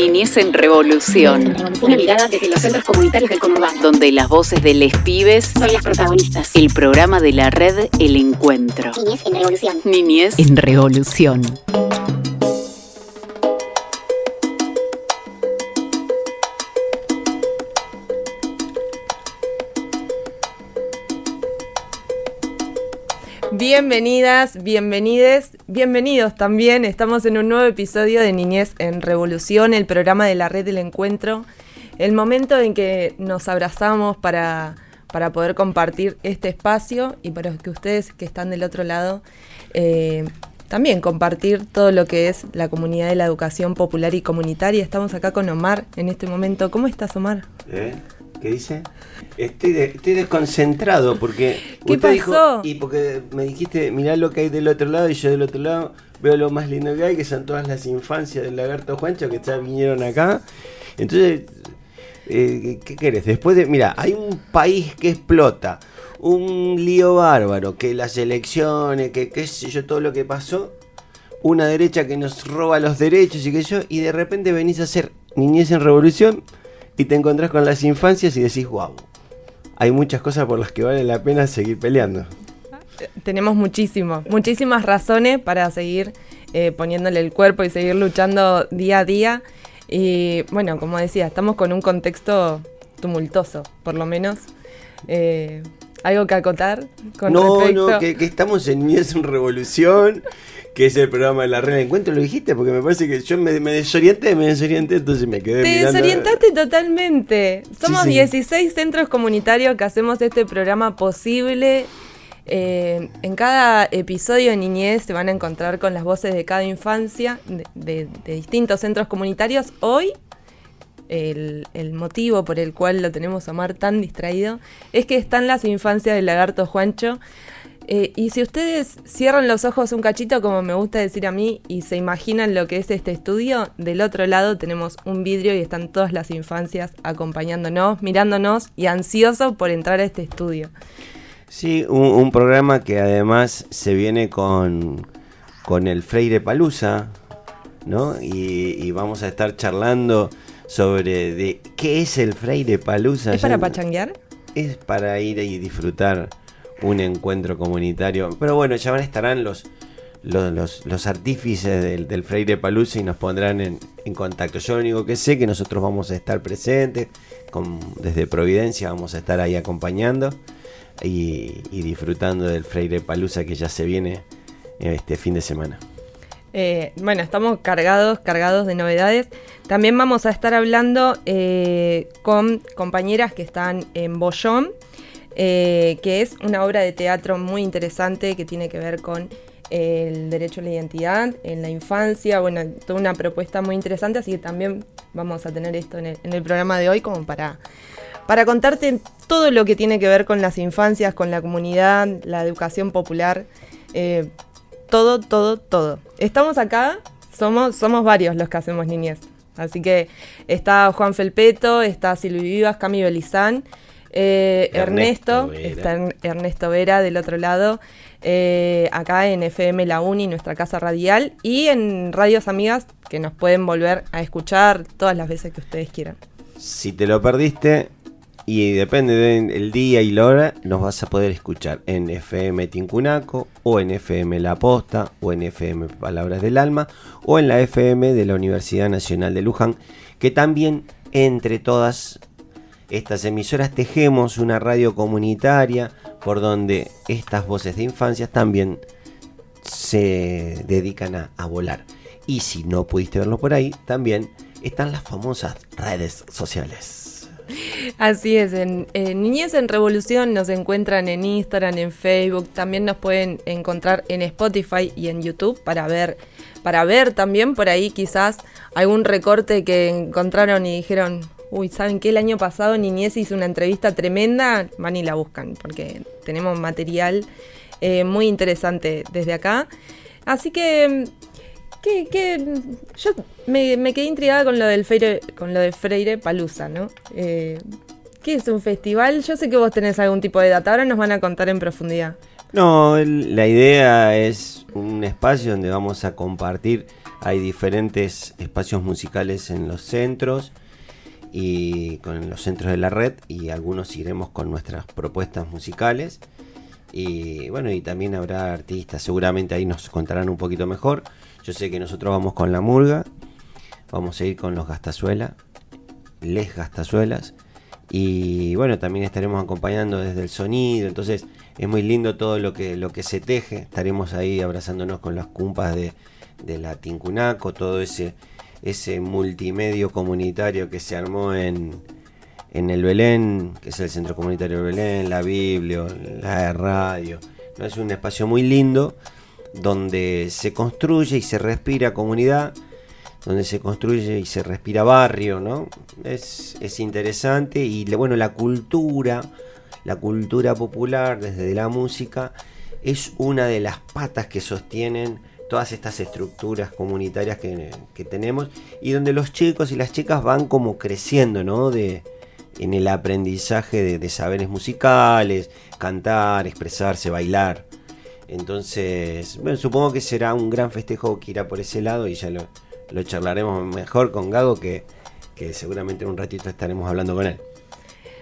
Niñez en Revolución. Una mirada desde los centros comunitarios del conurbano. Donde las voces de les pibes son las protagonistas. El programa de la red El Encuentro. Niñez en Revolución. Niñez en Revolución. Bienvenidas, bienvenides, bienvenidos también. Estamos en un nuevo episodio de Niñez en Revolución, el programa de la red del encuentro. El momento en que nos abrazamos para, para poder compartir este espacio y para que ustedes que están del otro lado eh, también compartir todo lo que es la comunidad de la educación popular y comunitaria. Estamos acá con Omar en este momento. ¿Cómo estás, Omar? ¿Eh? ¿Qué dice? Estoy, estoy desconcentrado porque ¿Qué usted pasó? dijo y porque me dijiste mirá lo que hay del otro lado y yo del otro lado veo lo más lindo que hay que son todas las infancias del lagarto Juancho que ya vinieron acá. Entonces, eh, ¿qué querés? Después de, mira, hay un país que explota, un lío bárbaro, que las elecciones, que qué sé yo, todo lo que pasó, una derecha que nos roba los derechos y qué sé yo, y de repente venís a hacer niñez en revolución y te encontrás con las infancias y decís, wow, hay muchas cosas por las que vale la pena seguir peleando. Tenemos muchísimo, muchísimas razones para seguir eh, poniéndole el cuerpo y seguir luchando día a día. Y bueno, como decía, estamos con un contexto tumultuoso, por lo menos. Eh, ¿Algo que acotar con no, respecto? no, que, que estamos en Niñez en Revolución, que es el programa de la red de encuentro, lo dijiste, porque me parece que yo me, me desorienté, me desorienté, entonces me quedé Te mirando. desorientaste totalmente. Somos sí. 16 centros comunitarios que hacemos este programa posible. Eh, en cada episodio de Niñez se van a encontrar con las voces de cada infancia de, de- de distintos centros comunitarios. Hoy, el, motivo por el cual lo tenemos a Omar tan distraído es que están las infancias del lagarto Juancho. Eh, y si ustedes cierran los ojos un cachito, como me gusta decir a mí, y se imaginan lo que es este estudio, del otro lado tenemos un vidrio y están todas las infancias acompañándonos, mirándonos y ansiosos por entrar a este estudio. Sí, un, programa que además se viene con, con el Freire Palusa, ¿no? Y vamos a estar charlando sobre de qué es el Freire Palusa. ¿Es para pachanguear? Es para ir y disfrutar un encuentro comunitario. Pero bueno, ya van estarán los, los, los, los artífices del, del Freire Palusa y nos pondrán en, en contacto. Yo lo único que sé que nosotros vamos a estar presentes, con, desde Providencia vamos a estar ahí acompañando y, y disfrutando del Freire Palusa que ya se viene este fin de semana. Eh, bueno, estamos cargados, cargados de novedades. También vamos a estar hablando eh, con compañeras que están en Bollón, eh, que es una obra de teatro muy interesante que tiene que ver con el derecho a la identidad en la infancia. Bueno, toda una propuesta muy interesante, así que también vamos a tener esto en el, en el programa de hoy como para, para contarte todo lo que tiene que ver con las infancias, con la comunidad, la educación popular. Todo, todo, todo. Estamos acá, somos, somos varios los que hacemos niñez. Así que está Juan Felpeto, está Silvi Vivas, Cami Belizán, eh, Ernesto Vera. está Er- Ernesto Vera del otro lado, eh, acá en FM La Uni, nuestra casa radial, y en Radios Amigas, que nos pueden volver a escuchar todas las veces que ustedes quieran. Si te lo perdiste, y depende del día y la hora, nos vas a poder escuchar en FM Tincunaco, o en FM La Posta, o en FM Palabras del Alma, o en la FM de la Universidad Nacional de Luján, que también entre todas estas emisoras tejemos una radio comunitaria por donde estas voces de infancias también se dedican a, a volar. Y si no pudiste verlo por ahí, también están las famosas redes sociales. Así es, en, en Niñez en Revolución nos encuentran en Instagram, en Facebook, también nos pueden encontrar en Spotify y en YouTube para ver, para ver también por ahí quizás algún recorte que encontraron y dijeron, uy, ¿saben qué? El año pasado Niñez hizo una entrevista tremenda, van y la buscan, porque tenemos material eh, muy interesante desde acá. Así que que, que yo me, me quedé intrigada con lo del Freire, con lo de Freire Palusa, ¿no? Eh, ¿Qué es un festival? Yo sé que vos tenés algún tipo de data, ahora nos van a contar en profundidad. No, el- la idea es un espacio donde vamos a compartir hay diferentes espacios musicales en los centros y con los centros de la red y algunos iremos con nuestras propuestas musicales y bueno y también habrá artistas seguramente ahí nos contarán un poquito mejor yo sé que nosotros vamos con la murga vamos a ir con los gastazuela les gastazuelas y bueno también estaremos acompañando desde el sonido entonces es muy lindo todo lo que lo que se teje estaremos ahí abrazándonos con las cumpas de, de la Tincunaco todo ese ese multimedio comunitario que se armó en, en el Belén, que es el Centro Comunitario del Belén, la Biblia, la radio. Es un espacio muy lindo donde se construye y se respira comunidad, donde se construye y se respira barrio, ¿no? Es, es interesante y bueno, la cultura, la cultura popular desde la música es una de las patas que sostienen todas estas estructuras comunitarias que, tenemos y donde los chicos y las chicas van como creciendo, ¿no? De, en el aprendizaje de, de saberes musicales, cantar, expresarse, bailar. Entonces, bueno, supongo que será un gran festejo que irá por ese lado y ya lo, lo charlaremos mejor con Gago que, que seguramente en un ratito estaremos hablando con él.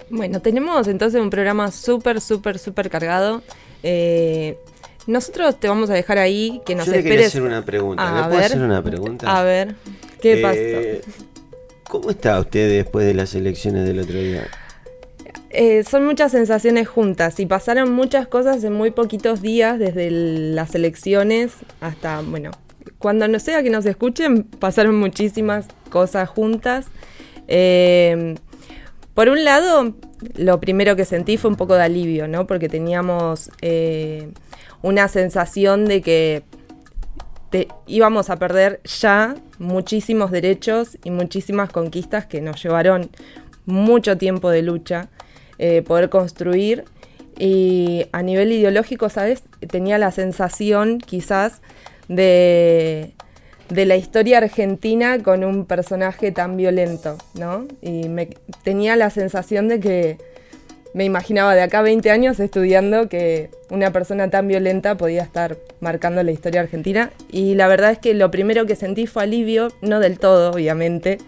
Bueno, tenemos entonces un programa súper, súper, súper cargado. Eh, nosotros te vamos a dejar ahí que nos Yo le esperes. quería hacer una pregunta. ¿Le puedo hacer una pregunta? A ver, ¿qué Eh, ¿Cómo está usted después de las elecciones del otro día? Eh, son muchas sensaciones juntas y pasaron muchas cosas en muy poquitos días, desde las elecciones hasta, bueno, cuando no sea que nos escuchen, pasaron muchísimas cosas juntas. Eh, por un lado, lo primero que sentí fue un poco de alivio, ¿no? Porque teníamos eh, una sensación de que te- íbamos a perder ya muchísimos derechos y muchísimas conquistas que nos llevaron mucho tiempo de lucha eh, poder construir. Y a nivel ideológico, ¿sabes? Tenía la sensación quizás de, de la historia argentina con un personaje tan violento, ¿no? Y me, tenía la sensación de que me imaginaba de acá a 20 años estudiando que una persona tan violenta podía estar marcando la historia argentina. Y la verdad es que lo primero que sentí fue alivio, no del todo, obviamente,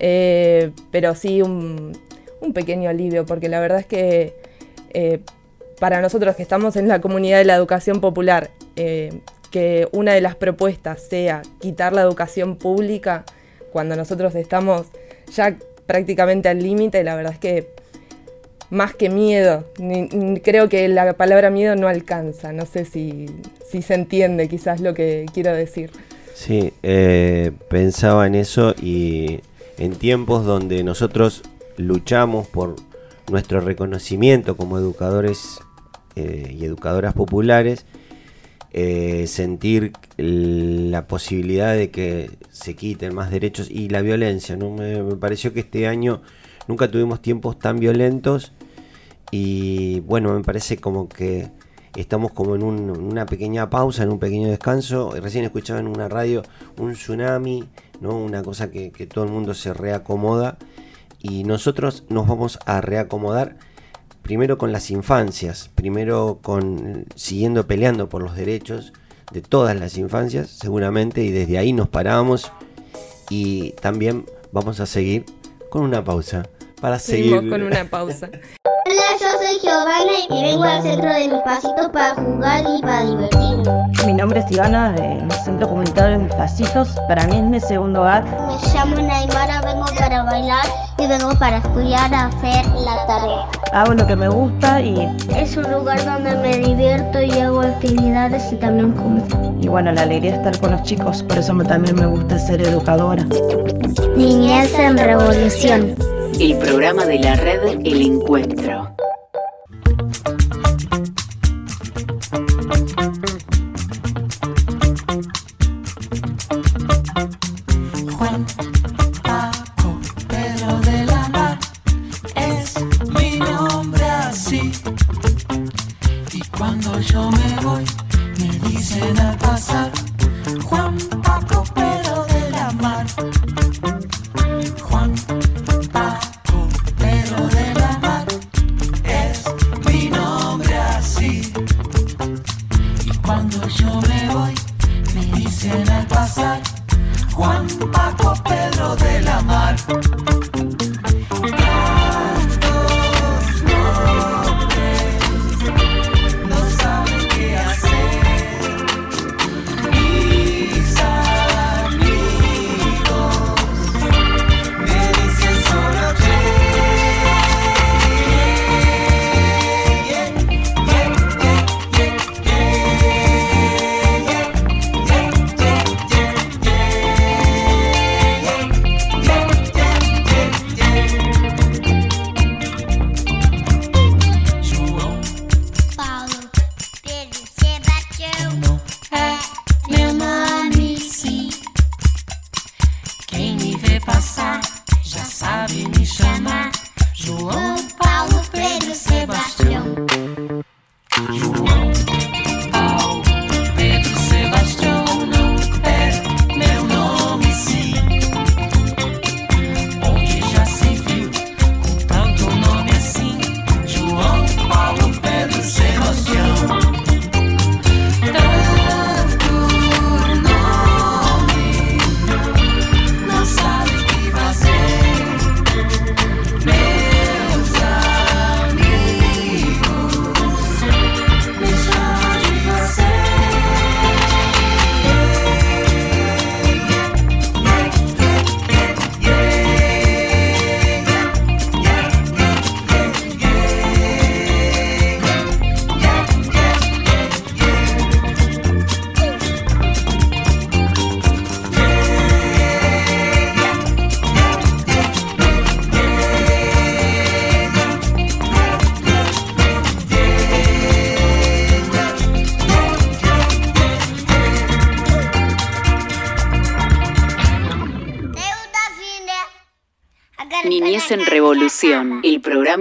eh, pero sí un, un pequeño alivio, porque la verdad es que eh, para nosotros que estamos en la comunidad de la educación popular, eh, que una de las propuestas sea quitar la educación pública cuando nosotros estamos ya prácticamente al límite, la verdad es que más que miedo, creo que la palabra miedo no alcanza, no sé si, si se entiende quizás lo que quiero decir. Sí, eh, pensaba en eso y en tiempos donde nosotros luchamos por nuestro reconocimiento como educadores eh, y educadoras populares, eh, sentir la posibilidad de que se quiten más derechos y la violencia. ¿no? Me, pareció que este año nunca tuvimos tiempos tan violentos y bueno, me parece como que estamos como en un- una pequeña pausa, en un pequeño descanso. Recién escuchaba en una radio un tsunami, ¿no? una cosa que todo el mundo se reacomoda y nosotros nos vamos a reacomodar primero con las infancias, primero con siguiendo peleando por los derechos de todas las infancias, seguramente, y desde ahí nos paramos y también vamos a seguir con una pausa para Seguimos seguir con una pausa. Yo soy Giovanna y vengo al centro de mis pasitos para jugar y para divertirme. Mi nombre es Ivana, del Centro Comunitario de Mis Pasitos. Para mí es mi segundo hogar. Me llamo Naimara, vengo para bailar y vengo para estudiar a hacer la tarea. Hago lo que me gusta y, Es un lugar donde me divierto y hago actividades y también como. y bueno, la alegría de estar con los chicos. Por eso me- también me gusta ser educadora. Niñez en revolución. El programa de la red El Encuentro. Cuando yo me voy, me dicen al pasar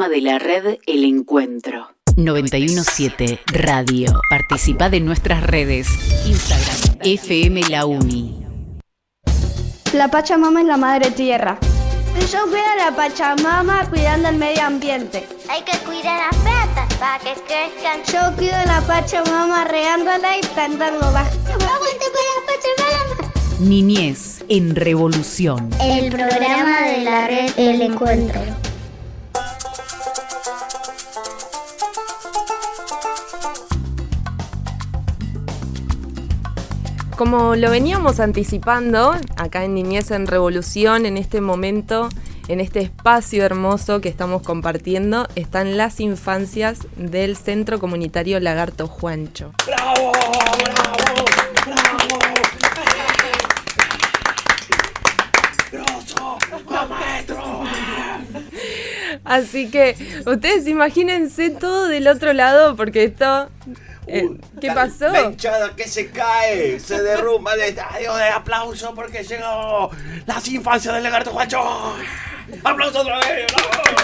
programa de la red El Encuentro. 917 Radio. Participa de nuestras redes. Instagram. FM La Uni. La Pachamama es la madre tierra. Yo cuido a la Pachamama cuidando el medio ambiente. Hay que cuidar las plantas para que crezcan. Yo cuido a la Pachamama regándola y plantándola. ¡Aguante por la Pachamama! Niñez en Revolución. El programa de la red El Encuentro. Como lo veníamos anticipando acá en Niñez en Revolución, en este momento, en este espacio hermoso que estamos compartiendo, están las infancias del Centro Comunitario Lagarto Juancho. ¡Bravo! ¡Bravo! ¡Bravo! ¡Grosso! ¡Maestro! Así que ustedes imagínense todo del otro lado porque esto... eh, ¿Qué La- pasó? La hinchada que se cae, se derrumba el estadio de aplauso porque llegó las infancias del lagarto Juancho. ¡Aplauso otra vez! ¡Bravo!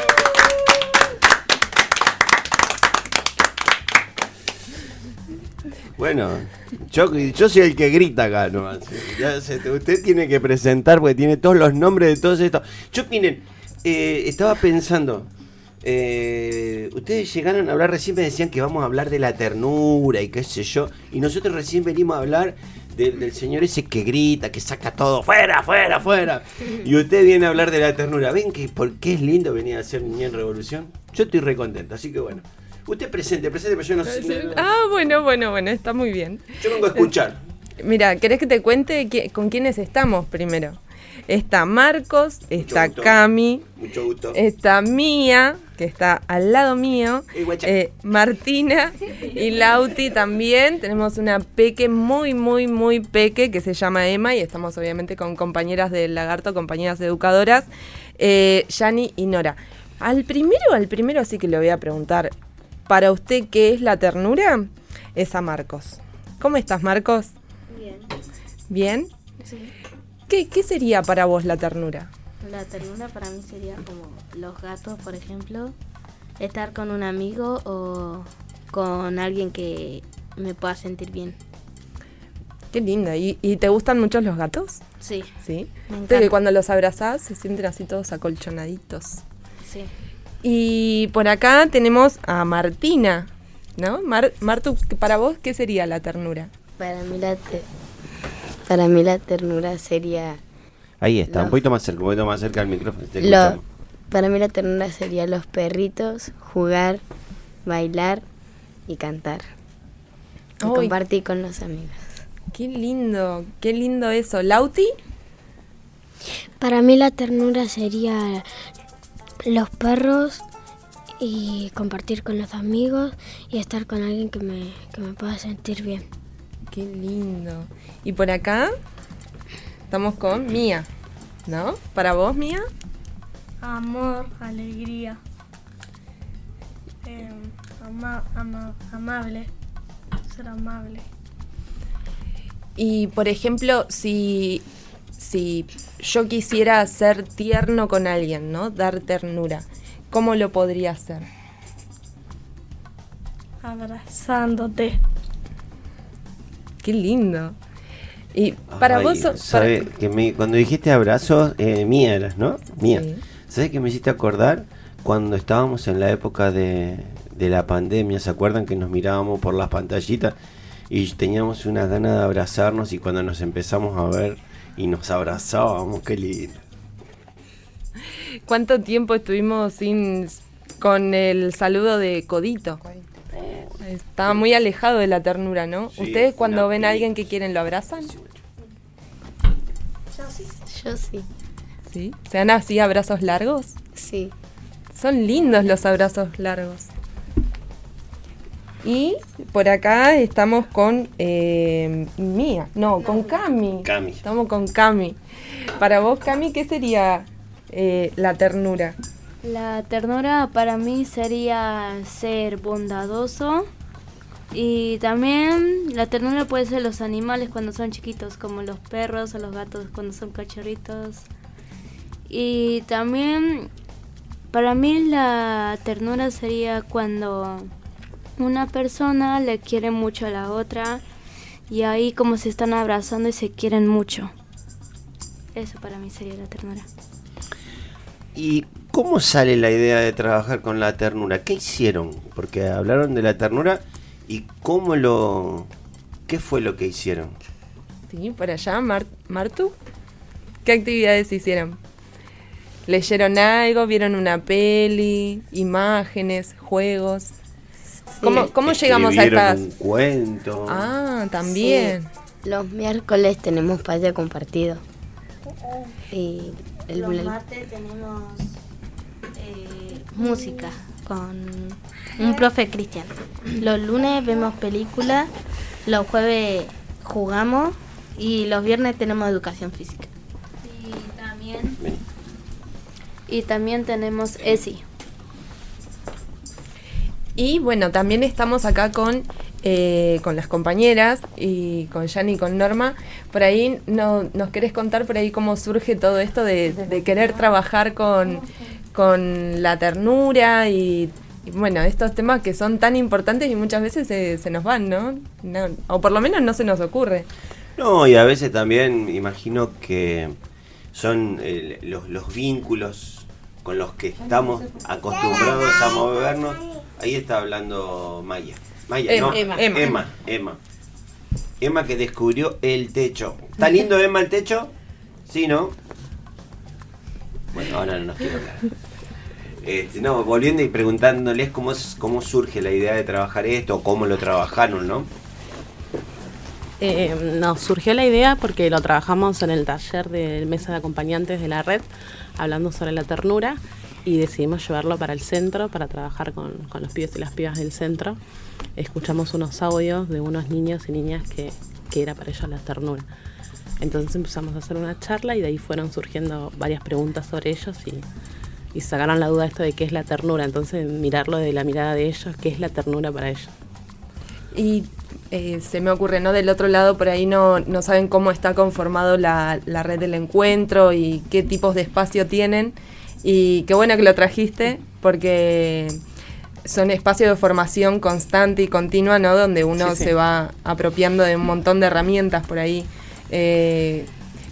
Bueno, yo, yo soy el que grita acá nomás. Ya se- usted tiene que presentar porque tiene todos los nombres de todos estos. Yo, miren, eh, estaba pensando. Eh, ustedes llegaron a hablar, recién me decían que vamos a hablar de la ternura y qué sé yo. Y nosotros recién venimos a hablar del, del señor ese que grita, que saca todo fuera, fuera, fuera. Y usted viene a hablar de la ternura. ¿Ven que por qué es lindo venir a hacer Niña en Revolución? Yo estoy re contento, así que bueno. Usted presente, presente, pero yo no sé. no- no- Ah, bueno, bueno, bueno, está muy bien. yo vengo a escuchar. Mira, ¿querés que te cuente con quiénes estamos primero? Está Marcos, está. Cami, Mucho gusto. está Mía, que está al lado mío, Eh, eh, Martina y Lauti también. Tenemos una peque muy, muy, muy peque que se llama Emma y estamos obviamente con compañeras del lagarto, compañeras educadoras, eh, Yani y Nora. Al primero, al primero sí que le voy a preguntar, para usted, ¿qué es la ternura? Es a Marcos. ¿Cómo estás, Marcos? Bien, ¿Bien? sí. ¿Qué, qué sería para vos la ternura? La ternura para mí sería como los gatos, por ejemplo, estar con un amigo o con alguien que me pueda sentir bien. Qué linda. ¿Y, y te gustan mucho los gatos? Sí, Sí. que cuando los abrazás se sienten así todos acolchonaditos. Sí. Y por acá tenemos a Martina, ¿no? Mar- Martu, para vos, ¿qué sería la ternura? Para mí la te- para mí la ternura sería Ahí está, un poquito más cerca, un poquito más cerca del micrófono. te Lo- para mí la ternura sería los perritos, jugar, bailar y cantar. Y compartir con los amigos. Qué lindo, qué lindo eso. ¿Lauti? Para mí la ternura sería los perros y compartir con los amigos y estar con alguien que me, que me pueda sentir bien. Qué lindo. Y por acá estamos con Mía, ¿no? ¿Para vos, Mía? Amor, alegría. Eh, ama- ama- amable. Ser amable. Y por ejemplo, si, si yo quisiera ser tierno con alguien, ¿no? Dar ternura, ¿cómo lo podría hacer? Abrazándote. Qué lindo. Y para Ay, vos... so- sabe para- que me- cuando dijiste abrazos, eh, mía eras, ¿no? Mía. Sí. ¿Sabes qué me hiciste acordar? Cuando estábamos en la época de, de la pandemia, ¿se acuerdan que nos mirábamos por las pantallitas y teníamos una gana de abrazarnos y cuando nos empezamos a ver y nos abrazábamos, qué lindo. ¿Cuánto tiempo estuvimos sin con el saludo de codito? Estaba muy alejado de la ternura, ¿no? Sí, ¿Ustedes cuando ven a alguien que quieren lo abrazan? Yo sí. ¿Sí? ¿Se dan así abrazos largos? Sí. Son lindos los abrazos largos. Y por acá estamos con eh, Mía, no, con Cami. Cami. Estamos con Cami. Para vos, Cami, ¿qué sería eh, la ternura? La ternura para mí sería ser bondadoso y también la ternura puede ser los animales cuando son chiquitos, como los perros o los gatos cuando son cachorritos. Y también para mí la ternura sería cuando una persona le quiere mucho a la otra y ahí como se están abrazando y se quieren mucho. Eso para mí sería la ternura. ¿Y cómo sale la idea de trabajar con la ternura? ¿Qué hicieron? Porque hablaron de la ternura y cómo lo... ¿Qué fue lo que hicieron? Sí, por allá, Mar- Martu. ¿Qué actividades hicieron? ¿Leyeron algo? ¿Vieron una peli? ¿Imágenes? ¿Juegos? ¿Cómo, cómo llegamos a estas...? un cuento. Ah, también. Sí. Los miércoles tenemos patio compartido. Y el, Los martes tenemos eh, música. Con un profe cristiano. Los lunes vemos películas, los jueves jugamos y los viernes tenemos educación física. Y también, y también tenemos ESI. Y bueno, también estamos acá con, eh, con las compañeras y con Yani y con Norma. Por ahí no, nos querés contar por ahí cómo surge todo esto de, de querer trabajar con, con la ternura y, y bueno, estos temas que son tan importantes y muchas veces se, se nos van, ¿no? No, O por lo menos no se nos ocurre. No, y a veces también imagino que son eh, los, los vínculos con los que estamos acostumbrados a movernos. Ahí está hablando Maya. Maya, Emma, no, Emma. Emma. Emma. Emma. Emma. que descubrió el techo. ¿Está lindo Emma el techo? Sí, ¿no? Bueno, ahora no nos quiero hablar. Este, no, volviendo y preguntándoles cómo, es- cómo surge la idea de trabajar esto, cómo lo trabajaron, ¿no? Eh, nos surgió la idea porque lo trabajamos en el taller de mesa de acompañantes de la red, hablando sobre la ternura, y decidimos llevarlo para el centro, para trabajar con, con los pibes y las pibas del centro. Escuchamos unos audios de unos niños y niñas que, que era para ellos la ternura. Entonces empezamos a hacer una charla y de ahí fueron surgiendo varias preguntas sobre ellos y, y sacaron la duda esto de qué es la ternura. Entonces mirarlo de la mirada de ellos, qué es la ternura para ellos. Y eh, se me ocurre, ¿no? Del otro lado, por ahí no, no saben cómo está conformado la, la red del encuentro y qué tipos de espacio tienen. Y qué bueno que lo trajiste, porque son espacios de formación constante y continua, ¿no? Donde uno Sí, sí. se va apropiando de un montón de herramientas por ahí. Eh,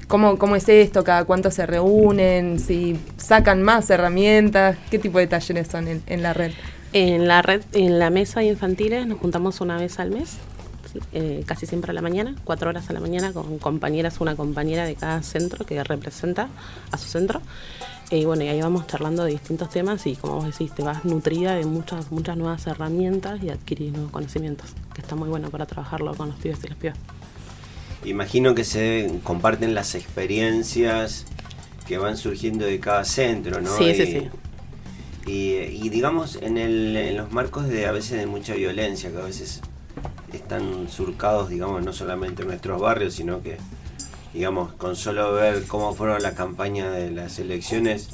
¿cómo, ¿Cómo es esto? ¿Cada cuánto se reúnen? ¿Si sacan más herramientas? ¿Qué tipo de talleres son en, la red? En la red, en la mesa de infantiles nos juntamos una vez al mes. eh, casi siempre a la mañana, cuatro horas a la mañana, con compañeras, una compañera de cada centro que representa a su centro. Y bueno, y ahí vamos charlando de distintos temas y como vos decís, te vas nutrida de muchas, muchas nuevas herramientas y adquirís nuevos conocimientos, que está muy bueno para trabajarlo con los pibes y las pibas. Imagino que se comparten las experiencias que van surgiendo de cada centro, ¿no? Sí, y, sí, sí. Y, y digamos, en, el, en los marcos de a veces de mucha violencia, que a veces están surcados, digamos, no solamente en nuestros barrios, sino que, digamos, con solo ver cómo fueron la campaña de las elecciones,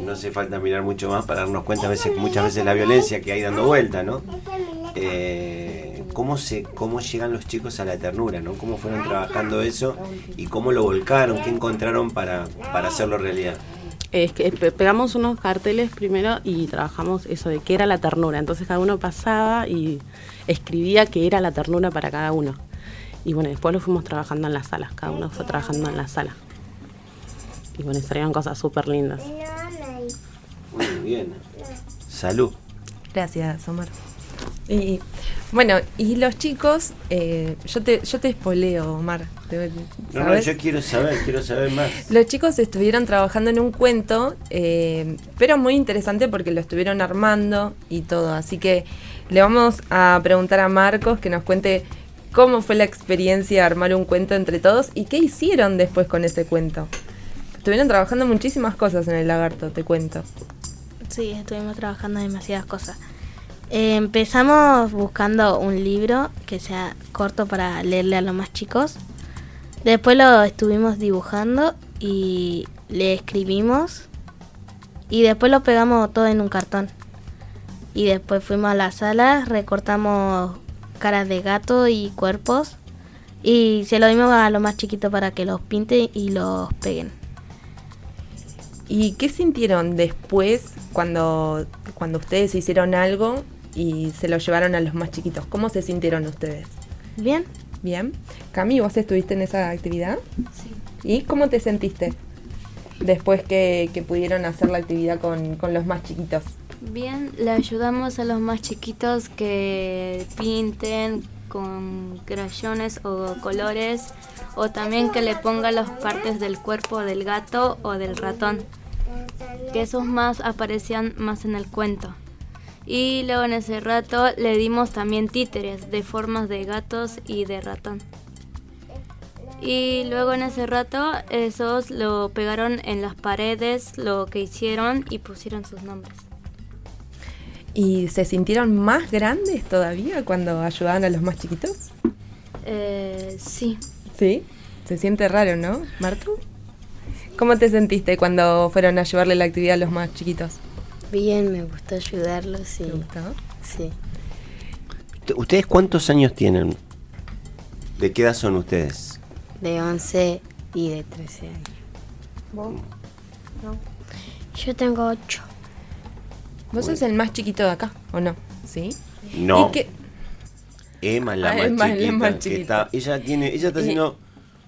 no hace falta mirar mucho más para darnos cuenta a veces, muchas veces la violencia que hay dando vuelta, ¿no? Eh, cómo se cómo llegan los chicos a la ternura, ¿no? Cómo fueron trabajando eso y cómo lo volcaron, qué encontraron para, para hacerlo realidad. Es que pe- pegamos unos carteles primero y trabajamos eso de qué era la ternura. Entonces cada uno pasaba y escribía qué era la ternura para cada uno. Y bueno, después lo fuimos trabajando en las salas, cada uno fue trabajando en la sala. Y bueno, salieron cosas súper lindas. Muy bien. Salud. Gracias, Omar. Y bueno, y los chicos, eh, yo te yo te espoleo, Omar. te- No, no, ¿sabes? yo quiero saber, quiero saber más. Los chicos estuvieron trabajando en un cuento, eh, pero muy interesante porque lo estuvieron armando y todo. Así que le vamos a preguntar a Marcos que nos cuente cómo fue la experiencia de armar un cuento entre todos y qué hicieron después con ese cuento. Estuvieron trabajando muchísimas cosas en el lagarto, te cuento. Sí, estuvimos trabajando demasiadas cosas. Empezamos buscando un libro que sea corto para leerle a los más chicos. Después lo estuvimos dibujando y le escribimos. Y después lo pegamos todo en un cartón. Y después fuimos a la sala, recortamos caras de gato y cuerpos. Y se lo dimos a los más chiquitos para que los pinten y los peguen. ¿Y qué sintieron después cuando, cuando ustedes hicieron algo y se lo llevaron a los más chiquitos? ¿Cómo se sintieron ustedes? Bien. Bien. Cami, ¿vos estuviste en esa actividad? Sí. ¿Y cómo te sentiste después que, que pudieron hacer la actividad con, con los más chiquitos? Bien, le ayudamos a los más chiquitos que pinten con crayones o colores o también que le ponga las partes del cuerpo del gato o del ratón, que esos más aparecían más en el cuento. Y luego en ese rato le dimos también títeres de formas de gatos y de ratón. Y luego en ese rato esos lo pegaron en las paredes, lo que hicieron y pusieron sus nombres. ¿Y se sintieron más grandes todavía cuando ayudaban a los más chiquitos? Eh, sí. Sí. Se siente raro, ¿no, Martu? ¿Cómo te sentiste cuando fueron a llevarle la actividad a los más chiquitos? Bien, me gustó ayudarlos, sí. ¿Te gustó? Sí. ¿Ustedes cuántos años tienen? ¿De qué edad son ustedes? De 11 y de 13 años. ¿Vos? No. Yo tengo 8. ¿Vos sos el más chiquito de acá, o no? ¿Sí? No. ¿Y qué- Emma es la Ah, más Emma la chiquita. más chiquita. está- ella tiene, ella está Y- haciendo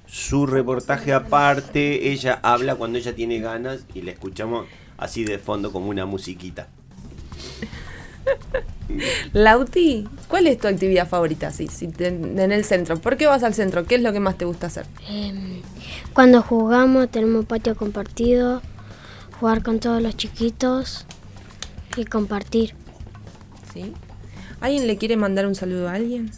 su reportaje aparte. Ella habla cuando ella tiene ganas y la escuchamos así de fondo como una musiquita. Lauti, ¿cuál es tu actividad favorita? Sí, sí, te- en el centro. ¿Por qué vas al centro? ¿Qué es lo que más te gusta hacer? Em, cuando jugamos tenemos patio compartido, jugar con todos los chiquitos y compartir. ¿Sí? ¿Alguien le quiere mandar un saludo a alguien?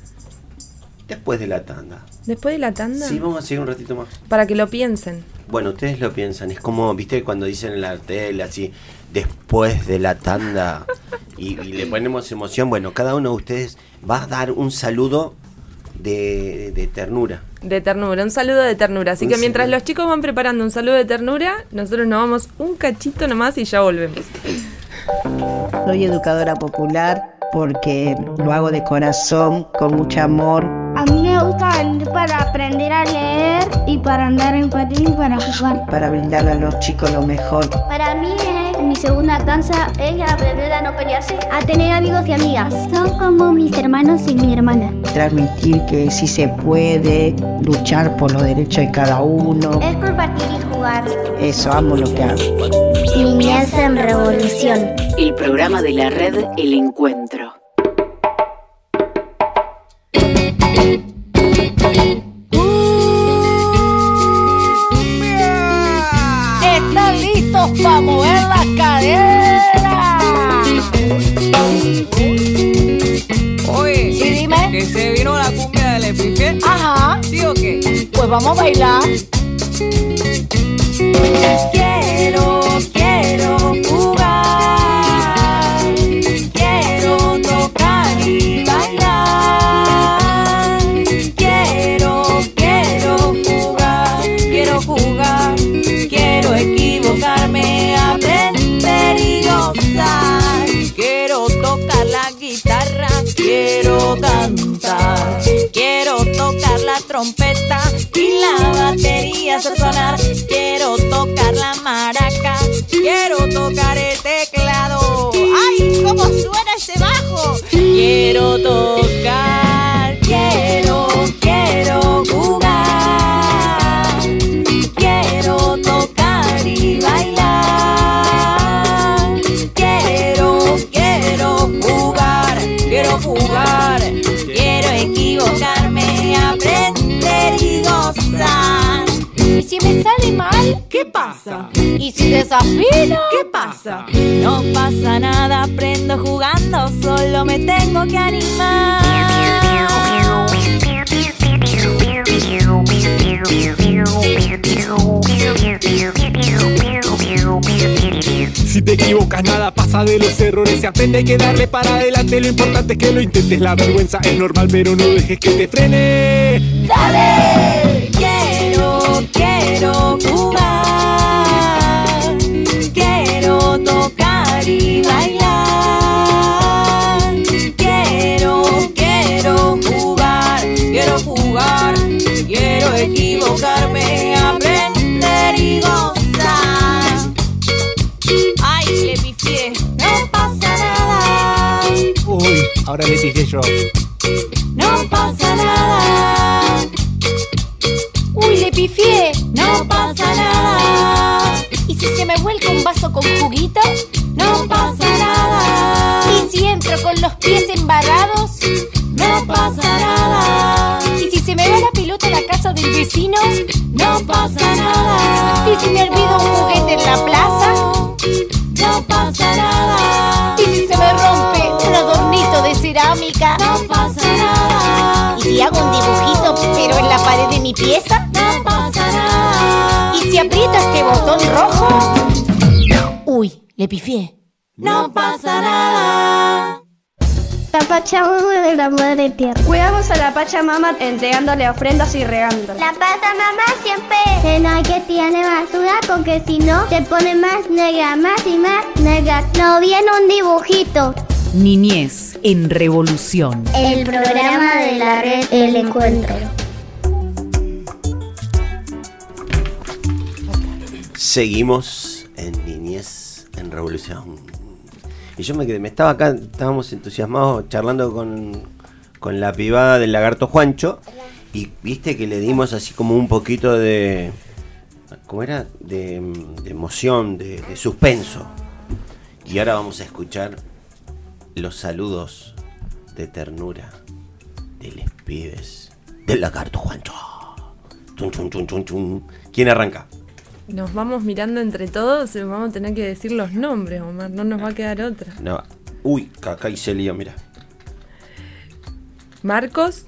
Después de la tanda. Después de la tanda. Sí, vamos a seguir un ratito más. Para que lo piensen. Bueno, ustedes lo piensan, es como, viste, cuando dicen en la tele así, después de la tanda, y, y le ponemos emoción, bueno, cada uno de ustedes va a dar un saludo de, de ternura. De ternura, un saludo de ternura. Así Un que mientras saludo. los chicos van preparando un saludo de ternura, nosotros nos vamos un cachito nomás y ya volvemos. Soy educadora popular porque lo hago de corazón, con mucho amor. Para aprender a leer y para andar en patín y para jugar. para brindarle a los chicos lo mejor. Para mí es mi segunda danza es aprender a no pelearse, a tener amigos y amigas. Son como mis hermanos y mi hermana. Transmitir que sí se puede, luchar por los derechos de cada uno. Es compartir y jugar. Eso, amo lo que hago. Niñez en revolución. El programa de la red El Encuentro. Vamos a bailar. Hacer sonar. Quiero tocar la maraca. Quiero tocar el teclado. ¡Ay, cómo suena ese bajo! Quiero tocar. ¿Qué pasa? No pasa nada, aprendo jugando, solo me tengo que animar. Si te equivocas, nada pasa de los errores. Se aprende, hay que darle para adelante. Lo importante es que lo intentes. La vergüenza es normal, pero no dejes que te frene. ¡Dale! Quiero, ahora le dije yo. No pasa nada. Uy, le pifié. No pasa nada. ¿Y si se me vuelca un vaso con juguito? No pasa nada. ¿Y si entro con los pies embarrados? No pasa nada. ¿Y si se me va la pelota a la casa del vecino? No pasa nada. ¿Y si me olvido un juguete en la plaza? No pasa mi pieza? No pasa nada. ¿Y si aprieto este botón rojo? Uy, le pifié. No pasa nada. La Pachamama de la Madre Tierra. Cuidamos a la Pachamama entregándole ofrendas y regándola. La Pachamama siempre se no hay que tiene basura porque si no se pone más negra, más y más negra. No viene un dibujito. Niñez en Revolución. El programa de la red El Encuentro. Seguimos en Niñez en Revolución. Y yo me quedé, me estaba acá, estábamos entusiasmados charlando con, con la pibada del lagarto Juancho. Y viste que le dimos así como un poquito de. ¿Cómo era? De, de emoción, de, suspenso. Y ahora vamos a escuchar los saludos de ternura de les pibes del lagarto Juancho. Chun, chun, chun, chun, chun. ¿Quién arranca? Nos vamos mirando entre todos y vamos a tener que decir los nombres, Omar. No nos va a quedar otra. No. Uy, acá hice lío, mira. Marcos.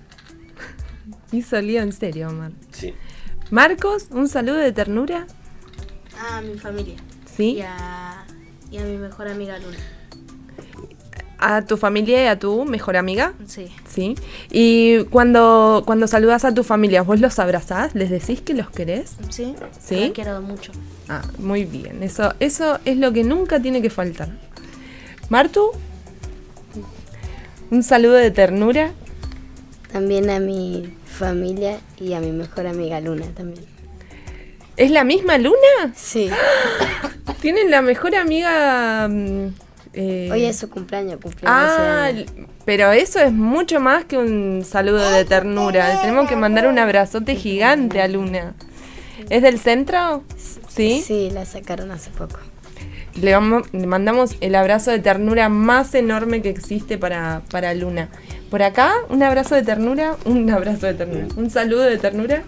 Hizo lío en serio, Omar. Sí. Marcos, un saludo de ternura. A mi familia. Sí. Y a, y a mi mejor amiga Luna. A tu familia y a tu mejor amiga. Sí. Sí. Y cuando, cuando saludas a tu familia, ¿vos los abrazás? ¿Les decís que los querés? Sí. ¿Sí? La quiero mucho. Ah, muy bien. Eso, eso es lo que nunca tiene que faltar. Martu, un saludo de ternura. También a mi familia y a mi mejor amiga Luna también. ¿Es la misma Luna? Sí. Tienen la mejor amiga. Eh, Hoy es su cumpleaños, cumpleaños. Ah, pero eso es mucho más que un saludo de ternura. Tenemos que mandar un abrazote gigante a Luna. ¿Es del centro? ¿Sí? Sí, la sacaron hace poco. Le, vamos- le mandamos el abrazo de ternura más enorme que existe para, para Luna. Por acá, un abrazo de ternura, un abrazo de ternura. Un saludo de ternura.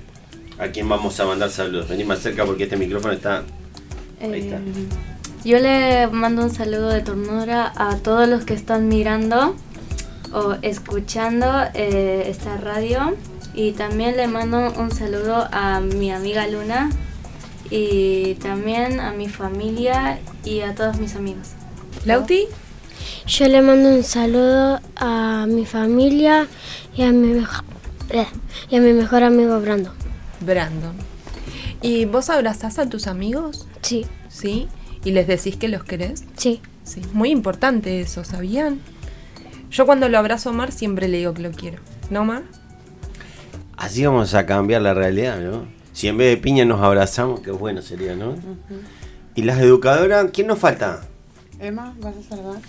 ¿A quién vamos a mandar saludos? Vení más cerca porque este micrófono está Eh, yo le mando un saludo de ternura a todos los que están mirando o escuchando eh, esta radio y también le mando un saludo a mi amiga Luna y también a mi familia y a todos mis amigos. ¿Lauti? Yo le mando un saludo a mi familia y a mi mejor, y a mi mejor amigo Brando. Brandon. ¿Y vos abrazás a tus amigos? Sí. ¿Sí? ¿Y les decís que los querés? Sí. Sí. Muy importante eso, ¿sabían? Yo cuando lo abrazo a Mar siempre le digo que lo quiero. ¿No, Mar? Así vamos a cambiar la realidad, ¿no? Si en vez de piña nos abrazamos, qué bueno sería, ¿no? Y las educadoras, ¿quién nos falta? Emma, ¿vas a saludar?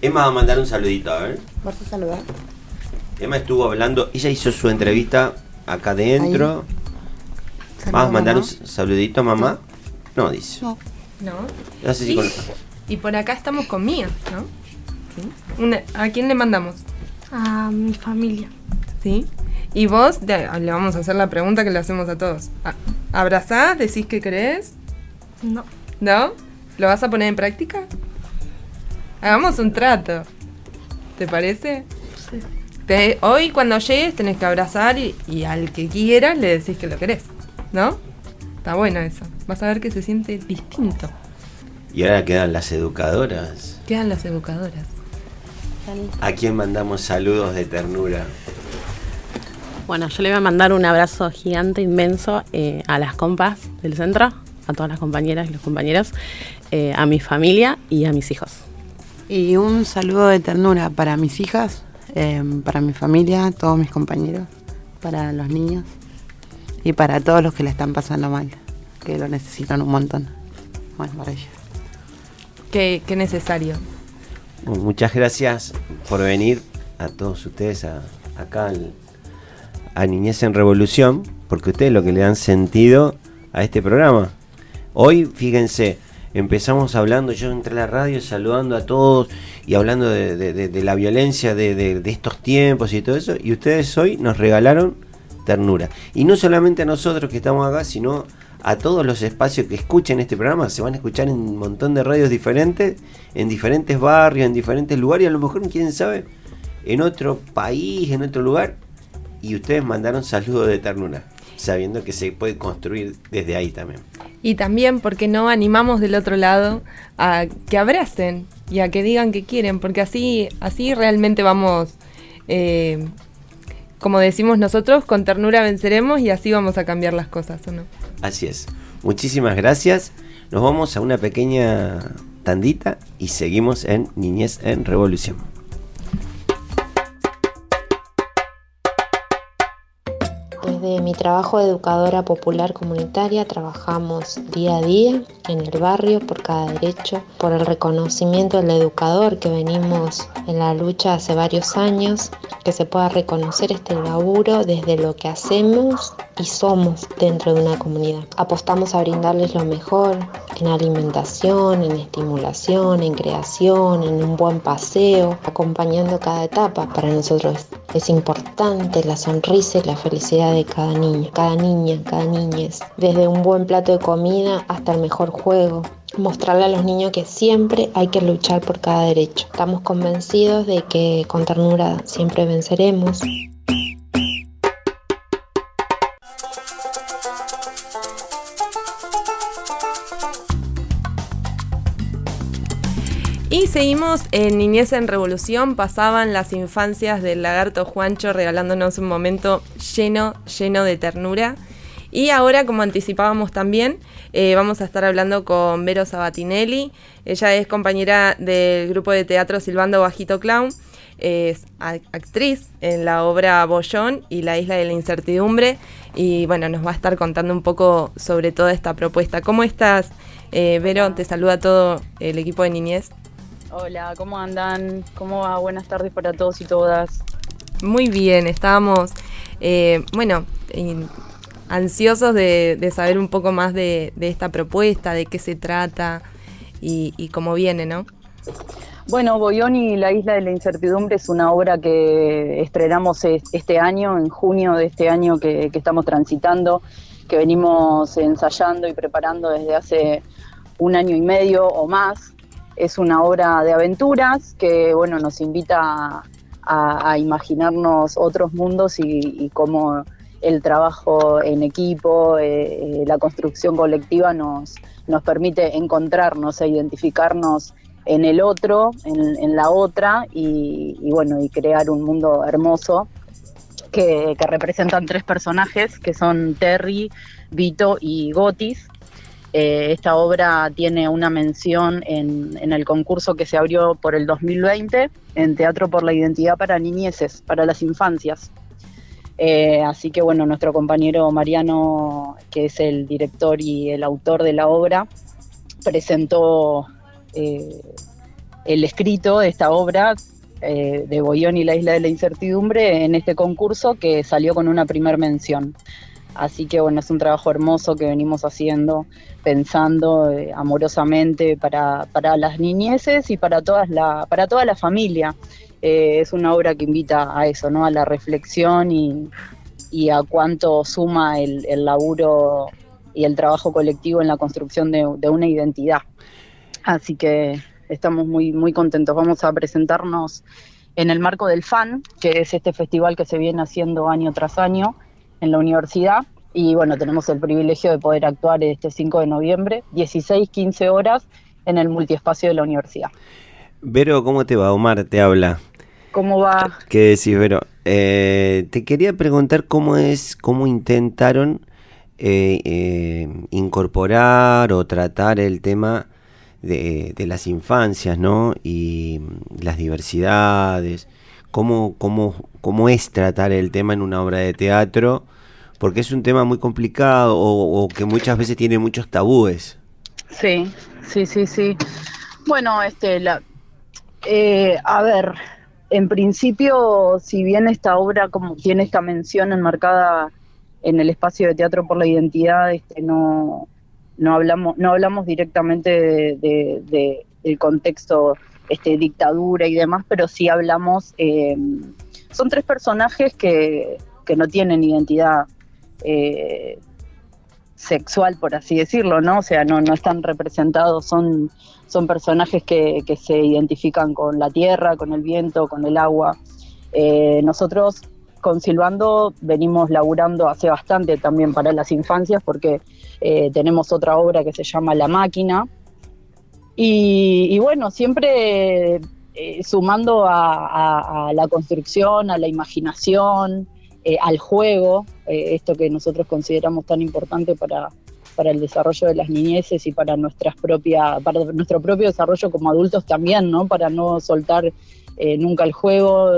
Emma va a mandar un saludito, a ver. ¿Vas a saludar? Emma estuvo hablando, ella hizo su entrevista acá adentro. ¿Vas a mandar un saludito, mamá? No, dice. No. ¿No? No sé si Y- con- Y por acá estamos con Mía, ¿no? ¿Sí? Una- ¿A quién le mandamos? A mi familia. ¿Sí? Y vos de- le vamos a hacer la pregunta que le hacemos a todos. A- ¿Abrazás? ¿Decís que crees? No. ¿No? ¿Lo vas a poner en práctica? Hagamos un trato. ¿Te parece? Sí. Te- hoy cuando llegues tenés que abrazar y, y al que quieras le decís que lo querés. ¿No? Está bueno eso. Vas a ver que se siente distinto. Y ahora quedan las educadoras. Quedan las educadoras. ¿A quién mandamos saludos de ternura? Bueno, yo le voy a mandar un abrazo gigante, inmenso eh, a las compas del centro, a todas las compañeras y los compañeros, eh, a mi familia y a mis hijos. Y un saludo de ternura para mis hijas, eh, para mi familia, todos mis compañeros, para los niños y para todos los que le están pasando mal, que lo necesitan un montón. Bueno, para ellos. Qué, qué necesario. Bueno, muchas gracias por venir a todos ustedes a- acá al- a Niñez en Revolución, porque ustedes lo que le dan sentido a este programa. Hoy, fíjense, empezamos hablando, yo entré a la radio saludando a todos y hablando de, de- de- de la violencia de, de- de estos tiempos y todo eso, y ustedes hoy nos regalaron ternura. Y no solamente a nosotros que estamos acá, sino a todos los espacios que escuchen este programa. Se van a escuchar en un montón de radios diferentes, en diferentes barrios, en diferentes lugares, y a lo mejor, quién sabe, en otro país, en otro lugar. Y ustedes mandaron saludos de ternura, sabiendo que se puede construir desde ahí también. Y también porque no animamos del otro lado a que abracen y a que digan que quieren, porque así, así realmente vamos, eh, como decimos nosotros, con ternura venceremos y así vamos a cambiar las cosas, ¿o no? Así es. Muchísimas gracias. Nos vamos a una pequeña tandita y seguimos en Niñez en Revolución. Mi trabajo de educadora popular comunitaria trabajamos día a día en el barrio por cada derecho, por el reconocimiento del educador que venimos en la lucha hace varios años, que se pueda reconocer este laburo desde lo que hacemos y somos dentro de una comunidad. Apostamos a brindarles lo mejor en alimentación, en estimulación, en creación, en un buen paseo, acompañando cada etapa. Para nosotros es importante la sonrisa y la felicidad de cada cada niña, cada niñez. Desde un buen plato de comida hasta el mejor juego. Mostrarle a los niños que siempre hay que luchar por cada derecho. Estamos convencidos de que con ternura siempre venceremos. Y seguimos en Niñez en Revolución, pasaban las infancias del lagarto Juancho regalándonos un momento lleno, lleno de ternura. Y ahora, como anticipábamos también, eh, vamos a estar hablando con Vero Sabatinelli. Ella es compañera del grupo de teatro Silbando Bajito Clown. Es actriz en la obra Bollón y La Isla de la Incertidumbre. Y bueno, nos va a estar contando un poco sobre toda esta propuesta. ¿Cómo estás, eh, Vero? Te saluda todo el equipo de Niñez. Hola, ¿cómo andan? ¿Cómo va? Buenas tardes para todos y todas. Muy bien, estábamos, eh, bueno, ansiosos de, de saber un poco más de, de esta propuesta, de qué se trata y, y cómo viene, ¿no? Bueno, Boyón y la Isla de la Incertidumbre es una obra que estrenamos es- este año, en junio de este año que, que estamos transitando, que venimos ensayando y preparando desde hace un año y medio o más. Es una obra de aventuras que bueno, nos invita a, imaginarnos otros mundos y, cómo el trabajo en equipo, eh, eh, la construcción colectiva nos, nos permite encontrarnos e identificarnos en el otro, en, la otra, y, y, bueno, y crear un mundo hermoso que, que, representan tres personajes que son Terry, Vito y Gotis. Eh, esta obra tiene una mención en, el concurso que se abrió por el 2020 en Teatro por la Identidad para Niñeces, para las infancias. Eh, así que bueno, nuestro compañero Mariano, que es el director y el autor de la obra, presentó eh, el escrito de esta obra de Boyón y la Isla de la Incertidumbre en este concurso que salió con una primer mención. Así que bueno, es un trabajo hermoso que venimos haciendo, pensando eh, amorosamente para, para, las niñeces y para, todas la, para toda la familia. Eh, es una obra que invita a eso, ¿no? a la reflexión y, a cuánto suma el, el, laburo y el trabajo colectivo en la construcción de, de una identidad. Así que estamos muy, muy contentos. Vamos a presentarnos en el marco del FAN, que es este festival que se viene haciendo año tras año en la universidad. Y bueno, tenemos el privilegio de poder actuar este 5 de noviembre, 16, 15 horas, en el multiespacio de la universidad. Vero, ¿cómo te va? Omar te habla. ¿Cómo va? ¿Qué decís, Vero? Eh, te quería preguntar cómo es, cómo intentaron eh, eh, incorporar o tratar el tema de, de, las infancias, ¿no? Y las diversidades. ¿Cómo, cómo, ¿Cómo es tratar el tema en una obra de teatro? Porque es un tema muy complicado o, que muchas veces tiene muchos tabúes. Sí, sí, sí, sí. Bueno, este, la, eh, a ver, en principio, si bien esta obra como tiene esta mención enmarcada en el espacio de teatro por la identidad, este, no, no hablamos, no hablamos directamente de, de, del contexto este, dictadura y demás, pero sí hablamos, eh, son tres personajes que, que no tienen identidad eh, sexual, por así decirlo, ¿no? O sea, no, no están representados, son, son personajes que, que se identifican con la tierra, con el viento, con el agua. Eh, nosotros con Silbando venimos laburando hace bastante también para las infancias porque tenemos otra obra que se llama La Máquina. Y, bueno, siempre eh, sumando a, la construcción, a la imaginación, eh, al juego, eh, esto que nosotros consideramos tan importante para, para el desarrollo de las niñeces y para nuestras propias, para nuestro propio desarrollo como adultos también, ¿no? Para no soltar eh, nunca el juego,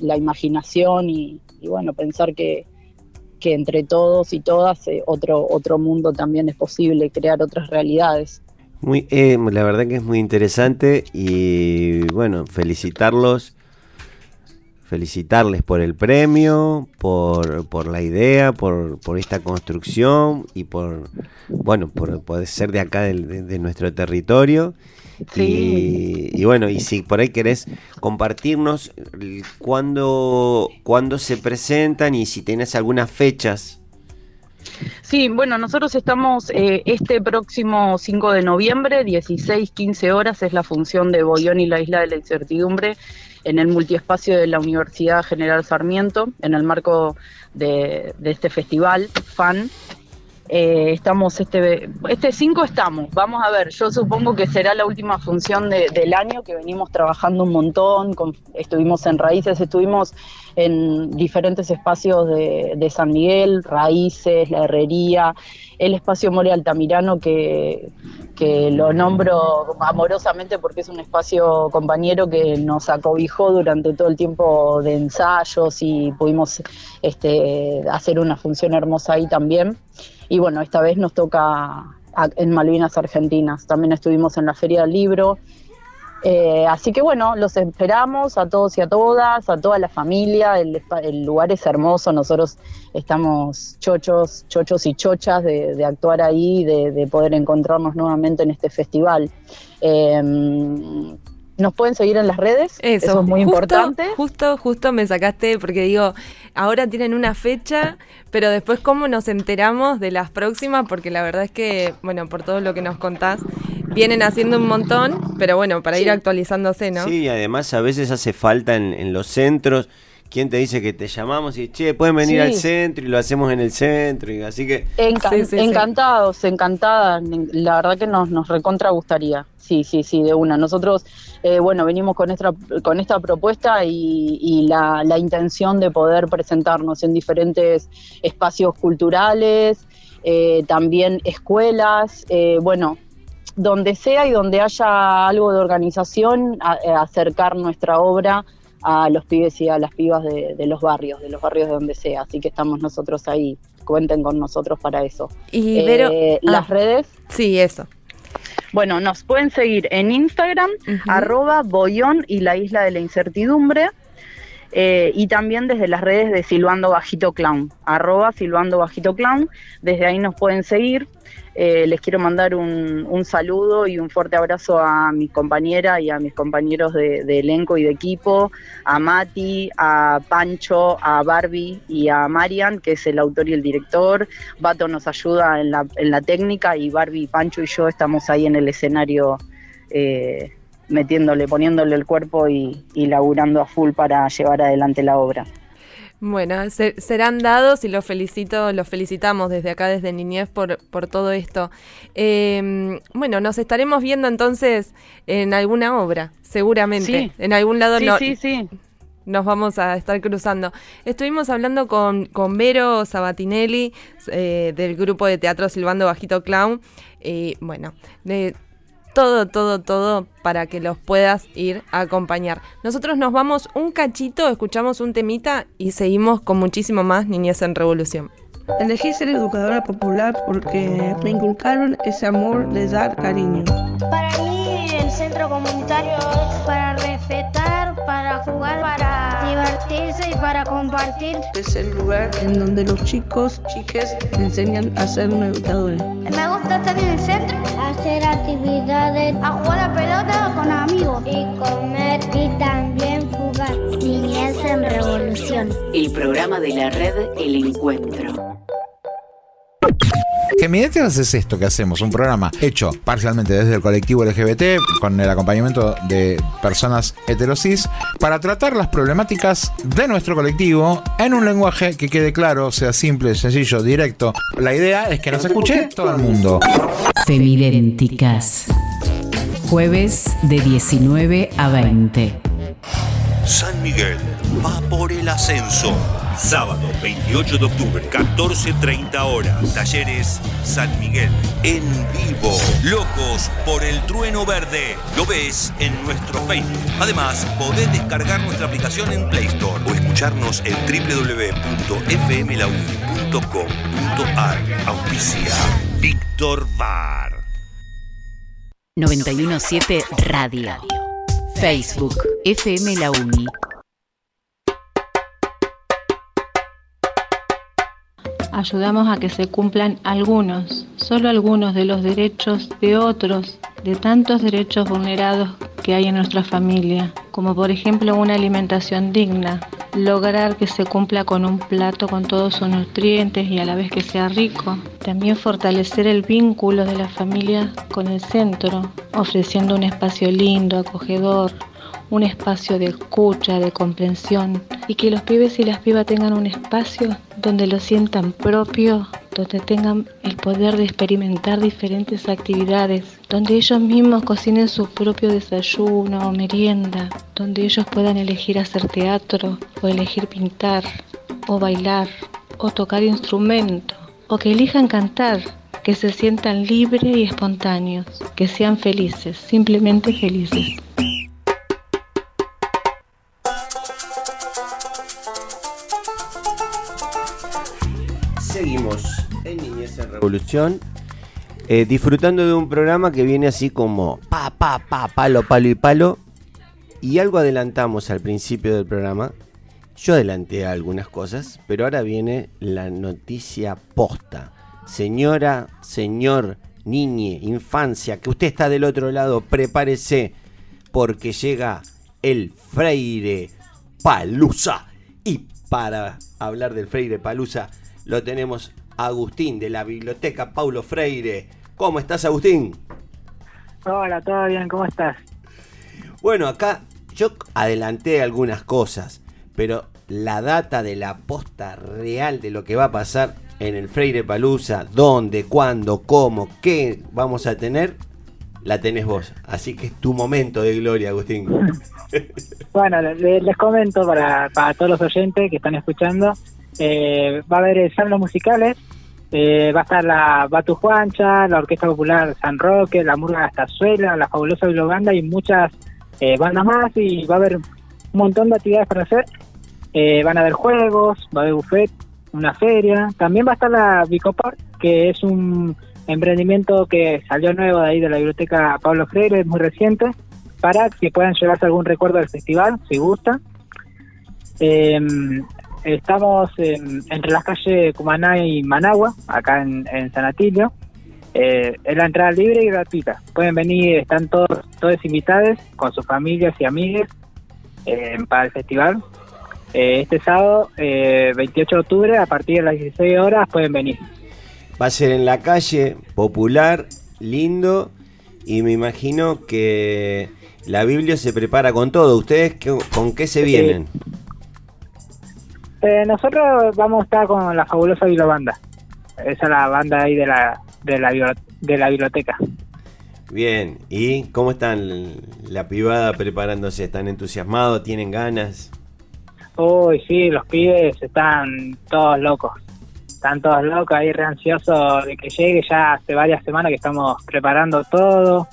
la imaginación y, y, bueno, pensar que, que entre todos y todas eh, otro, otro mundo también es posible, crear otras realidades. Muy, eh, la verdad que es muy interesante y bueno, felicitarlos, felicitarles por el premio, por, por la idea, por, por, esta construcción y por, bueno, por poder ser de acá de, de, de nuestro territorio. Sí. Y, y, bueno, y si por ahí querés compartirnos cuándo, cuándo se presentan y si tenés algunas fechas. Sí, bueno, nosotros estamos eh, este próximo 5 de noviembre, 16, 15 horas, es la función de Boyón y la Isla de la Incertidumbre en el multiespacio de la Universidad General Sarmiento, en el marco de, de este festival, FAN, eh, estamos este este 5 estamos, vamos a ver, yo supongo que será la última función de, del año que venimos trabajando un montón, con, estuvimos en Raíces, estuvimos en diferentes espacios de, San Miguel, Raíces, la Herrería, el espacio More Altamirano que, que lo nombro amorosamente porque es un espacio compañero que nos acobijó durante todo el tiempo de ensayos y pudimos este, hacer una función hermosa ahí también. Y bueno, esta vez nos toca en Malvinas Argentinas. También estuvimos en la Feria del Libro. Eh, así que bueno, los esperamos a todos y a todas, a toda la familia. El, lugar es hermoso. Nosotros estamos chochos, chochos y chochas de, actuar ahí, de, de, poder encontrarnos nuevamente en este festival. Eh, nos pueden seguir en las redes, eso, eso es muy justo, importante. Justo, justo me sacaste porque digo, ahora tienen una fecha, pero después cómo nos enteramos de las próximas, porque la verdad es que, bueno, por todo lo que nos contás, vienen haciendo un montón, pero bueno, para ir actualizándose, ¿no? Sí, y además a veces hace falta en, en los centros. ¿Quién te dice que te llamamos y che, pueden venir Sí. al centro y lo hacemos en el centro? Y así que. Encan- Sí, sí, sí. encantados, encantada. La verdad que nos, nos recontra gustaría. Sí, sí, sí, de una. Nosotros, eh, bueno, venimos con esta, con esta propuesta y, y la, la intención de poder presentarnos en diferentes espacios culturales, eh, también escuelas, eh, bueno, donde sea y donde haya algo de organización, a- eh, acercar nuestra obra a los pibes y a las pibas de, de los barrios, de los barrios de donde sea. Así que estamos nosotros ahí, cuenten con nosotros para eso. Y Eh, Vero- las ah. redes. Sí, eso. Bueno, nos pueden seguir en Instagram, arroba Boyón y la Isla de la Incertidumbre. Eh, y también desde las redes de Silbando Bajito Clown, arroba Silbando Bajito Clown. Desde ahí nos pueden seguir. Eh, les quiero mandar un, un saludo y un fuerte abrazo a mi compañera y a mis compañeros de, elenco y de equipo, a Mati, a Pancho, a Barbie y a Marian, que es el autor y el director. Bato nos ayuda en la, en la técnica y Barbie, Pancho y yo estamos ahí en el escenario eh, metiéndole, poniéndole el cuerpo y, y laburando a full para llevar adelante la obra. Bueno, se- serán dados y los felicito, los felicitamos desde acá, desde Niñez, por, por todo esto. Eh, bueno, nos estaremos viendo entonces en alguna obra, seguramente. Sí. En algún lado Sí, no- sí, sí. nos vamos a estar cruzando. Estuvimos hablando con, con Vero Sabatinelli eh, del grupo de teatro Silbando Bajito Clown. Y bueno, de todo, todo, todo para que los puedas ir a acompañar. Nosotros nos vamos un cachito, escuchamos un temita y seguimos con muchísimo más Niñez en Revolución. Elegí ser educadora popular porque me inculcaron ese amor de dar cariño. Para mí el centro comunitario es para respetar, para jugar, para divertirse y para compartir. Es el lugar en donde los chicos, chiques, enseñan a ser un educador. Me gusta estar en el centro, hacer actividades, a jugar a pelota con amigos y comer y también jugar. Niñez en revolución. El programa de la red El Encuentro. Geminetas es esto que hacemos, un programa hecho parcialmente desde el colectivo LGBT, con el acompañamiento de personas heterosis, para tratar las problemáticas de nuestro colectivo en un lenguaje que quede claro, sea simple, sencillo, directo. La idea es que nos escuche todo el mundo. Femidénticas. Jueves de 19 a 20. San Miguel va por el ascenso. Sábado 28 de octubre, 14.30 horas. Talleres San Miguel. En vivo. Locos por el trueno verde. Lo ves en nuestro Facebook. Además, podés descargar nuestra aplicación en Play Store o escucharnos en www.fmlauni.com.ar. Auspicia Víctor Bar. 917 Radio. Facebook FM La Uni. Ayudamos a que se cumplan algunos, solo algunos de los derechos de otros, de tantos derechos vulnerados que hay en nuestra familia, como por ejemplo una alimentación digna, lograr que se cumpla con un plato con todos sus nutrientes y a la vez que sea rico, también fortalecer el vínculo de la familia con el centro, ofreciendo un espacio lindo, acogedor, un espacio de escucha, de comprensión y que los pibes y las pibas tengan un espacio donde lo sientan propio, donde tengan el poder de experimentar diferentes actividades, donde ellos mismos cocinen su propio desayuno o merienda, donde ellos puedan elegir hacer teatro o elegir pintar o bailar o tocar instrumento o que elijan cantar, que se sientan libres y espontáneos, que sean felices, simplemente felices. Revolución, eh, disfrutando de un programa que viene así como pa, pa, pa, palo, palo y palo. Y algo adelantamos al principio del programa. Yo adelanté algunas cosas, pero ahora viene la noticia posta. Señora, señor, niñe, infancia, que usted está del otro lado, prepárese porque llega el Freire Palusa. Y para hablar del Freire Palusa, lo tenemos Agustín de la Biblioteca Paulo Freire. ¿Cómo estás, Agustín? Hola, ¿todo bien? ¿Cómo estás? Bueno, acá yo adelanté algunas cosas, pero la data de la posta real de lo que va a pasar en el Freire Palusa, dónde, cuándo, cómo, qué vamos a tener, la tenés vos. Así que es tu momento de gloria, Agustín. Bueno, le- les, comento para, para todos los oyentes que están escuchando, eh, va a haber salas musicales, eh, va a estar la Batu Juancha, la Orquesta Popular San Roque, la Murga Gastazuela, la Fabulosa Bilobanda y muchas eh, bandas más y va a haber un montón de actividades para hacer. Eh, van a haber juegos, va a haber buffet, una feria. También va a estar la Bicopar, que es un emprendimiento que salió nuevo de ahí de la biblioteca Pablo Freire, muy reciente, para que puedan llevarse algún recuerdo del festival, si gusta. Eh, estamos en- entre las calles Cumaná y Managua, acá en, en San Atilio. Eh, es la entrada libre y gratuita. Pueden venir, están todos, todos invitados con sus familias y amigos eh, para el festival. Eh, este sábado, eh, 28 de octubre, a partir de las 16 horas, pueden venir. Va a ser en la calle, popular, lindo, y me imagino que la Biblia se prepara con todo. ¿Ustedes qué- con qué se vienen? Eh, nosotros vamos a estar con la fabulosa Bilobanda. Esa es la banda ahí de la, de la, de la biblioteca. Bien, ¿y cómo están la privada preparándose? ¿Están entusiasmados? ¿Tienen ganas? Uy, sí, los pibes están todos locos. Están todos locos ahí, re ansiosos de que llegue. Ya hace varias semanas que estamos preparando todo.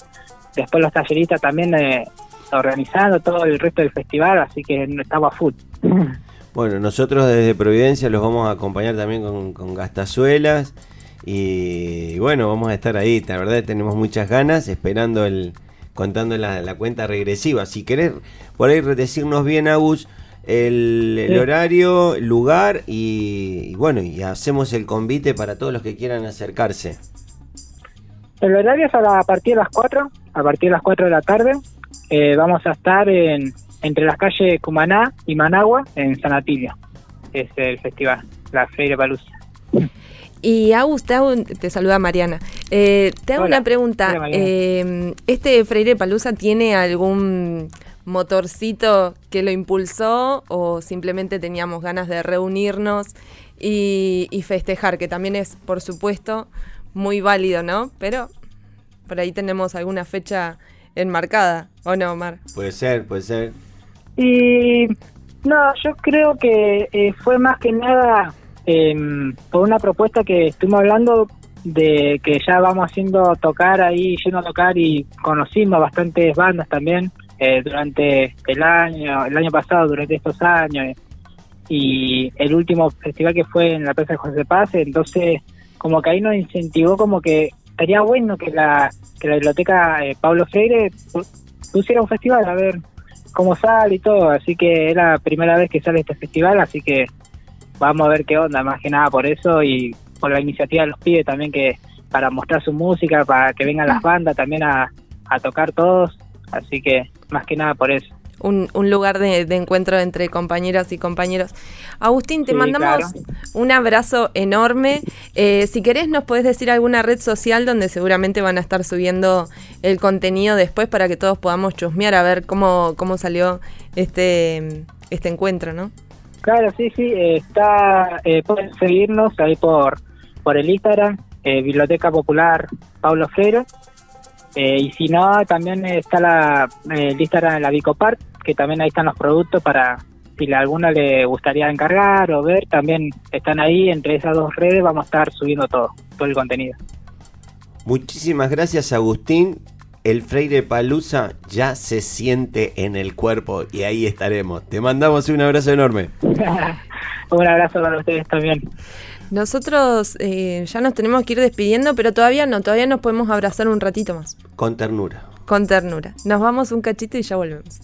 Después los talleristas también eh, organizando todo el resto del festival, así que estamos a full. Bueno, nosotros desde Providencia los vamos a acompañar también con, con gastazuelas. Y bueno, vamos a estar ahí. La verdad tenemos muchas ganas, esperando el. contando la, la cuenta regresiva. Si querés por ahí decirnos bien, Agus, el, el Sí. horario, el lugar y, y bueno, y hacemos el convite para todos los que quieran acercarse. El horario es a, la- a partir de las 4, a partir de las 4 de la tarde. Eh, vamos a estar en, entre las calles Cumaná y Managua, en San Atilio. Es el festival, la Freire Palusa. Y Agus, te, hago te saluda Mariana. Eh, te hago Hola. una pregunta. Hola. Eh, ¿Este Freire Palusa tiene algún motorcito que lo impulsó o simplemente teníamos ganas de reunirnos y, y festejar? Que también es, por supuesto, muy válido, ¿no? Pero por ahí tenemos alguna fecha enmarcada, ¿o no, Omar? Puede ser, puede ser. Y no, yo creo que eh, fue más que nada em, por una propuesta que estuvimos hablando de que ya vamos haciendo tocar ahí, yendo a tocar y conocimos bastantes bandas también eh, durante el año, el año pasado, durante estos años. Y el último festival que fue en la Plaza de José Paz, entonces como que ahí nos incentivó como que estaría bueno que la, que la biblioteca eh, Pablo Freire pu- pusiera un festival a ver cómo sale y todo, así que era la primera vez que sale este festival, así que vamos a ver qué onda, más que nada por eso y por la iniciativa de los pibes también que para mostrar su música, para que vengan las bandas también a, a tocar todos, así que más que nada por eso. Un, un lugar de, de encuentro entre compañeras y compañeros. Agustín, te Sí, mandamos claro. un abrazo enorme. Eh, si querés, nos podés decir alguna red social donde seguramente van a estar subiendo el contenido después para que todos podamos chusmear a ver cómo, cómo salió este, este encuentro, ¿no? Claro, sí, sí, está, eh, pueden seguirnos ahí por, por el Instagram, eh, Biblioteca Popular Pablo Freire, eh, y si no, también está la, eh, el Instagram de la Bicopart, que también ahí están los productos para si a alguno le gustaría encargar o ver, también están ahí, entre esas dos redes vamos a estar subiendo todo, todo el contenido. Muchísimas gracias, Agustín. El Freire Palusa ya se siente en el cuerpo y ahí estaremos. Te mandamos un abrazo enorme. Un abrazo para ustedes también. Nosotros eh, ya nos tenemos que ir despidiendo, pero todavía no, todavía nos podemos abrazar un ratito más, Con ternura. con ternura. Nos vamos un cachito y ya volvemos.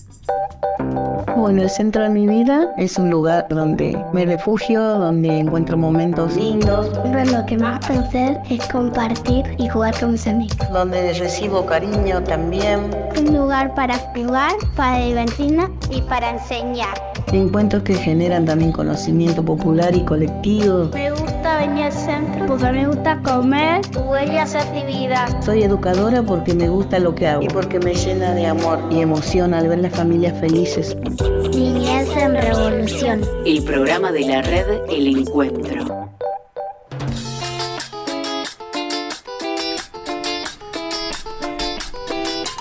Bueno, el centro de mi vida es un lugar donde me refugio, donde encuentro momentos lindos, Pero lo que más pensé es compartir y jugar con mis amigos. donde recibo cariño también. Un lugar para jugar, para divertirnos y para enseñar. Encuentros que generan también conocimiento popular y colectivo. Me gusta venir al centro porque me gusta comer, jugar y hacer actividad. Soy educadora porque me gusta lo que hago y porque me llena de amor y emoción al ver las familias felices. Niñez en Revolución. El programa de la red El Encuentro.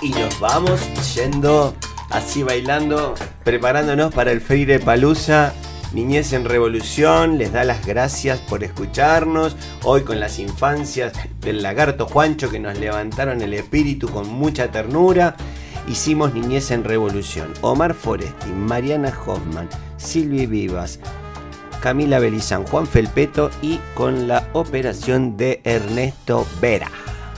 Y nos vamos yendo así bailando, preparándonos para el Freire Palusa. Niñez en Revolución les da las gracias por escucharnos. Hoy con las infancias del lagarto Juancho que nos levantaron el espíritu con mucha ternura. Hicimos Niñez en Revolución. Omar Foresti, Mariana Hoffman, Silvi Vivas, Camila Belizán, Juan Felpeto y con la operación de Ernesto Vera.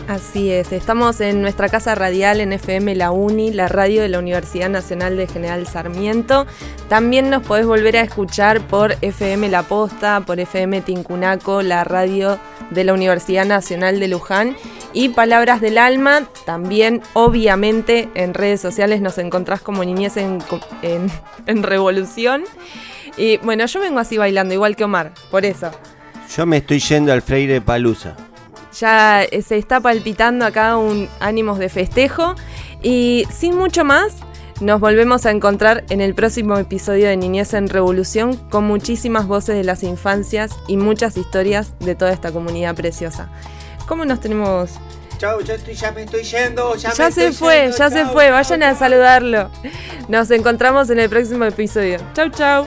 Así es, estamos en nuestra casa radial en FM La Uni, la radio de la Universidad Nacional de General Sarmiento. También nos podés volver a escuchar por FM La Posta, por FM Tincunaco, la radio de la Universidad Nacional de Luján. Y Palabras del Alma, también obviamente en redes sociales nos encontrás como Niñez en, en, en Revolución. Y bueno, yo vengo así bailando, igual que Omar, por eso. Yo me estoy yendo al Freire Palusa. Ya eh, se está palpitando acá un ánimos de festejo. Y sin mucho más, nos volvemos a encontrar en el próximo episodio de Niñez en Revolución con muchísimas voces de las infancias y muchas historias de toda esta comunidad preciosa. ¿Cómo nos tenemos? Chau, ya, estoy, ya me estoy yendo. Ya, Ya me se estoy fue, yendo, ya se fue, chau, vayan a saludarlo. Nos encontramos en el próximo episodio. Chau, chau.